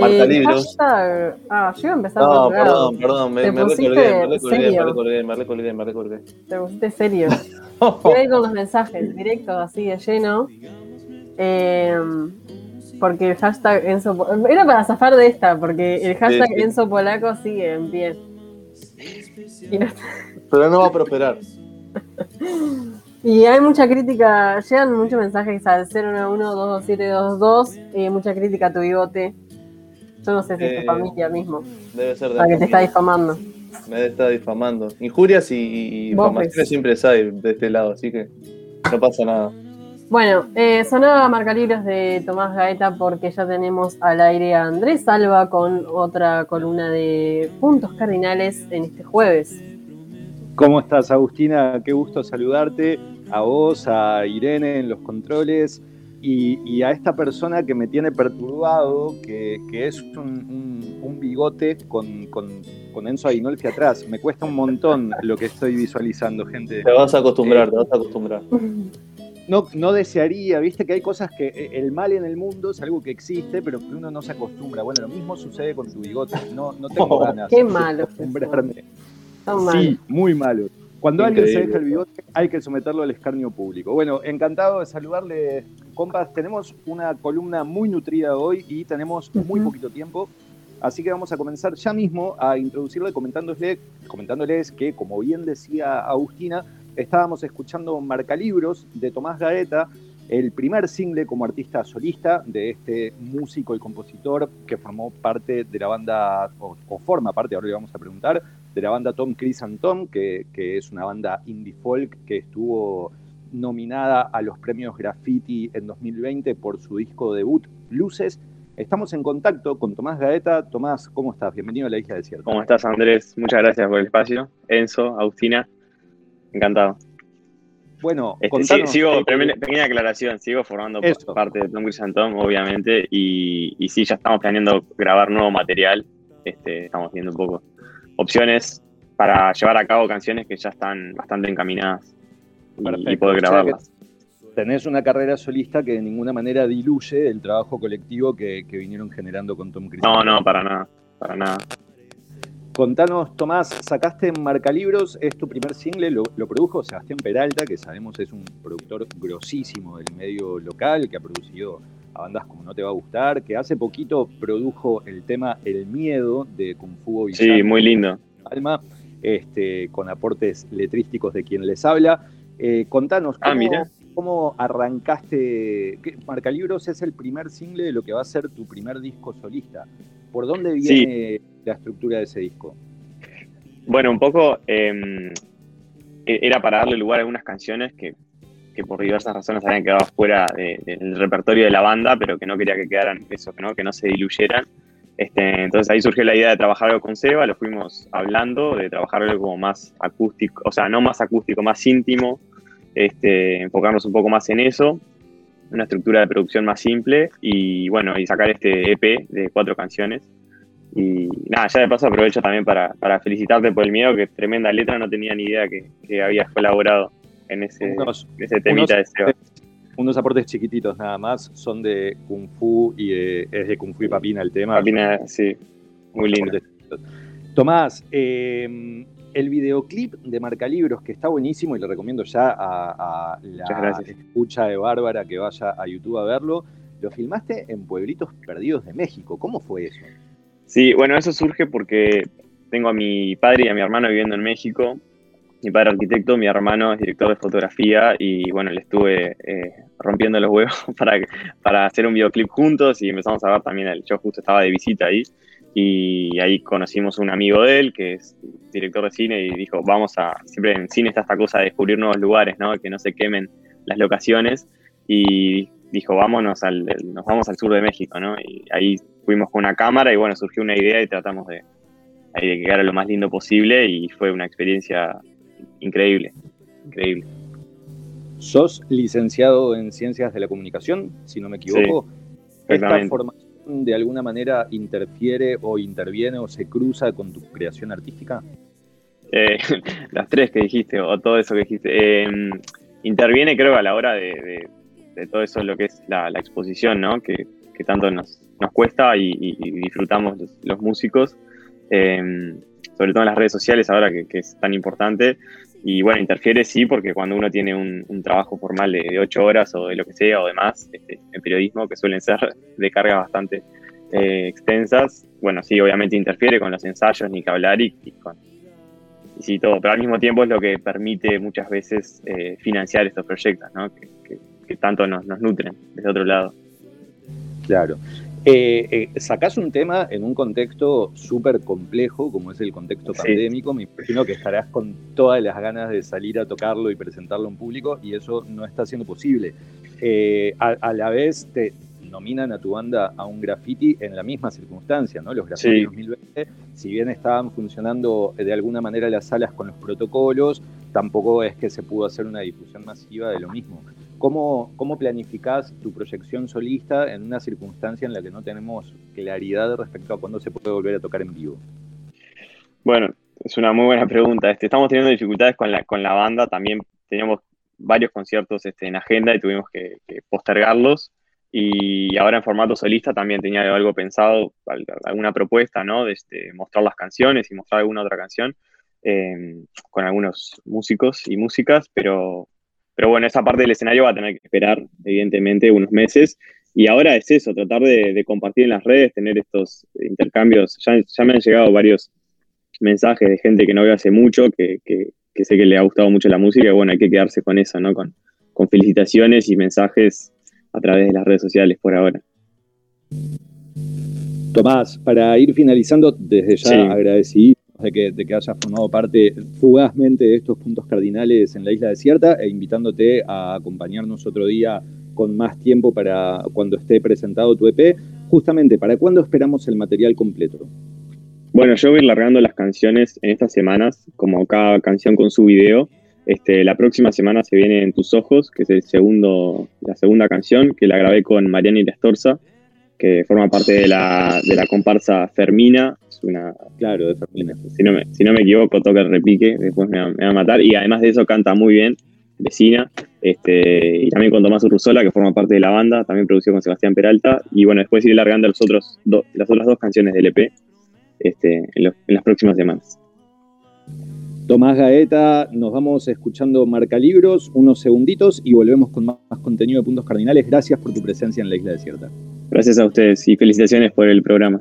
Marca Eh, libros. hashtag- Ah, yo iba a empezar por No, lado. perdón, perdón, me, me recolgué, me recolgué, me recolgué, me recolgué. Te pusiste serio. Voy con los mensajes directos, así de lleno. Eh, porque el hashtag Enzo. Era para zafar de esta, porque el hashtag sí. Enzo Polaco sigue en pie. No- Pero no va a prosperar. y hay mucha crítica, llegan muchos mensajes al 091-22722, eh, mucha crítica a tu bigote. Yo no sé si es Eh, tu familia mismo, Debe ser de la que te está difamando. Me está difamando. Injurias y, difamaciones pues. siempre hay de este lado, así que no pasa nada. Bueno, eh, sonaba Marcalibros de Tomás Gaeta porque ya tenemos al aire a Andrés Salva con otra columna de puntos cardinales en este jueves. ¿Cómo estás, Agustina? Qué gusto saludarte. A vos, a Irene en los controles y, y a esta persona que me tiene perturbado, que, que es un, un- un bigote con, con, con Enzo Aguinolfi atrás. Me cuesta un montón lo que estoy visualizando, gente. Te vas a acostumbrar, te vas a acostumbrar. No, no desearía, viste que hay cosas que eh, el mal en el mundo es algo que existe, pero que uno no se acostumbra. Bueno, lo mismo sucede con tu bigote. No, no tengo Oh, ganas qué de malo. acostumbrarme. Son malos. Sí, muy malo. Cuando alguien se deja el bigote, hay que someterlo al escarnio público. Bueno, encantado de saludarle, compas. Tenemos una columna muy nutrida hoy y tenemos muy poquito tiempo. Así que vamos a comenzar ya mismo a introducirle comentándoles, comentándoles que, como bien decía Agustina, estábamos escuchando Marcalibros de Tomás Gaeta, el primer single como artista solista de este músico y compositor que formó parte de la banda, o, o forma parte, ahora le vamos a preguntar, de la banda Tom Chris and Tom, que, que es una banda indie folk que estuvo nominada a los premios Graffiti en 2020 por su disco debut, Luces. Estamos en contacto con Tomás Gaeta. Tomás, ¿cómo estás? Bienvenido a la Isla Desierta. ¿Cómo estás, Andrés? Muchas gracias por el espacio. Enzo, Agustina, encantado. Bueno, Este, sí- contanos, sigo, eh, pequeña, pequeña aclaración, sigo formando Eso. parte de Tom Tom, obviamente, y, y sí, ya estamos planeando grabar nuevo material. Este, estamos viendo un poco opciones para llevar a cabo canciones que ya están bastante encaminadas y- y, Perfecto. poder grabarlas. tenés una carrera solista que de ninguna manera diluye el trabajo colectivo que, que vinieron generando con Tom Chris. No, no, para nada, para nada. Contanos, Tomás, sacaste Marcalibros, es tu primer single, lo, lo produjo Sebastián Peralta, que sabemos es un productor grosísimo del medio local, que ha producido a bandas como No Te Va a Gustar, que hace poquito produjo el tema El Miedo de Kung Fu Sí, Bizarro muy lindo. Alma, este, con aportes letrísticos de quien les habla. Eh, contanos, Ah, ¿cómo, mira. cómo arrancaste? ¿Qué- Marcalibros es el primer single de lo que va a ser tu primer disco solista. ¿Por dónde Sí. viene la estructura de ese disco? Bueno, un poco eh, era para darle lugar a algunas canciones que, que por diversas razones habían quedado fuera de- del repertorio de la banda, pero que no quería que quedaran eso, ¿no? que no se diluyeran. Este, entonces ahí surgió la idea de trabajar algo con Seba, lo fuimos hablando, de trabajar algo como más acústico, o sea, no más acústico, más íntimo, este, enfocarnos un poco más en eso, una estructura de producción más simple y bueno, y sacar este EP de cuatro canciones. Y nada, ya de paso aprovecho también para, para felicitarte por el miedo, que tremenda letra, no tenía ni idea que, que habías colaborado en ese, Unos, ese temita de Seba. unos aportes chiquititos nada más, son de Kung Fu y de- es de Kung Fu y Papina el tema. Papina, sí, muy lindo. Tomás, eh, el videoclip de Marcalibros, que está buenísimo y le recomiendo ya a, la escucha de Bárbara que vaya a YouTube a verlo, lo filmaste en Pueblitos Perdidos de México. ¿Cómo fue eso? Sí, bueno, eso surge porque tengo a mi padre y a mi hermano viviendo en México. Mi padre es arquitecto, mi hermano es director de fotografía y bueno, le estuve eh, rompiendo los huevos para, para hacer un videoclip juntos y empezamos a ver también, el, yo justo estaba de visita ahí y ahí conocimos a un amigo de él que es director de cine y dijo, vamos a, siempre en cine está esta cosa de descubrir nuevos lugares, ¿no? Que no se quemen las locaciones y dijo, vámonos al, nos vamos al sur de México, ¿no? Y ahí fuimos con una cámara y bueno, surgió una idea y tratamos de, ahí de que quedara lo más lindo posible y fue una experiencia increíble, increíble. Sos licenciado en Ciencias de la Comunicación, si no me equivoco. ¿Esta formación de alguna manera interfiere o interviene o se cruza con tu creación artística? Eh, las tres que dijiste, o todo eso que dijiste, eh, interviene creo a la hora de, todo eso lo que es la, exposición, ¿no? Que, tanto nos, cuesta y, disfrutamos los, músicos, eh, sobre todo en las redes sociales ahora que, es tan importante. Y bueno, interfiere sí, porque cuando uno tiene un, trabajo formal de, ocho horas o de lo que sea o demás, este, en periodismo, que suelen ser de cargas bastante eh, extensas, bueno, sí, obviamente interfiere con los ensayos, ni que hablar y, con, y sí, todo, pero al mismo tiempo es lo que permite muchas veces eh, financiar estos proyectos, ¿no? que, tanto nos, nutren desde otro lado. Claro. Eh, eh, sacás un tema en un contexto súper complejo, como es el contexto pandémico. Me imagino que estarás con todas las ganas de salir a tocarlo y presentarlo en público, y eso no está siendo posible. a, la vez, te, nominan a tu banda a un graffiti en la misma circunstancia, ¿no? Los graffiti 2020, si bien estaban funcionando de alguna manera las salas con los protocolos, tampoco es que se pudo hacer una difusión masiva de lo mismo. ¿Cómo, cómo planificás tu proyección solista en una circunstancia en la que no tenemos claridad respecto a cuándo se puede volver a tocar en vivo? Bueno, es una muy buena pregunta. Este, estamos teniendo dificultades con la, con la banda, también teníamos varios conciertos este, en agenda y tuvimos que postergarlos. Y ahora en formato solista también tenía algo pensado, alguna propuesta, ¿no? De este, mostrar las canciones y mostrar alguna otra canción em, con algunos músicos y músicas, pero, pero bueno, esa parte del escenario va a tener que esperar, evidentemente, unos meses. Y ahora es eso, tratar de, compartir en las redes, tener estos intercambios. Ya, ya, me han llegado varios mensajes de gente que no veo hace mucho, que, que, sé que le ha gustado mucho la música, y bueno, hay que quedarse con eso, ¿no? Con, con felicitaciones y mensajes a través de las redes sociales por ahora. Tomás, para ir finalizando, desde ya agradecí de que, de que hayas formado parte fugazmente de estos puntos cardinales en la isla desierta e invitándote a acompañarnos otro día con más tiempo para cuando esté presentado tu EP. Justamente, ¿para cuándo esperamos el material completo? Bueno, yo voy largando las canciones en estas semanas, como cada canción con su video. Este, la próxima semana se viene En tus ojos, que es el segundo, la segunda canción, que la grabé con Mariana Irestorza, que forma parte de la, de la comparsa Fermina. Es una, claro, de Fermina. Si no me, si no me equivoco, toca el repique, después me va, a matar. Y además de eso canta muy bien, vecina. Este, y también con Tomás Urruzola, que forma parte de la banda, también producido con Sebastián Peralta. Y bueno, después iré largando los otros las otras dos canciones del EP este, en las próximas semanas. Tomás Gaeta, nos vamos escuchando Marca Libros, unos segunditos y volvemos con más, contenido de Puntos Cardinales. Gracias por tu presencia en la Isla Desierta. Gracias a ustedes y felicitaciones por el programa.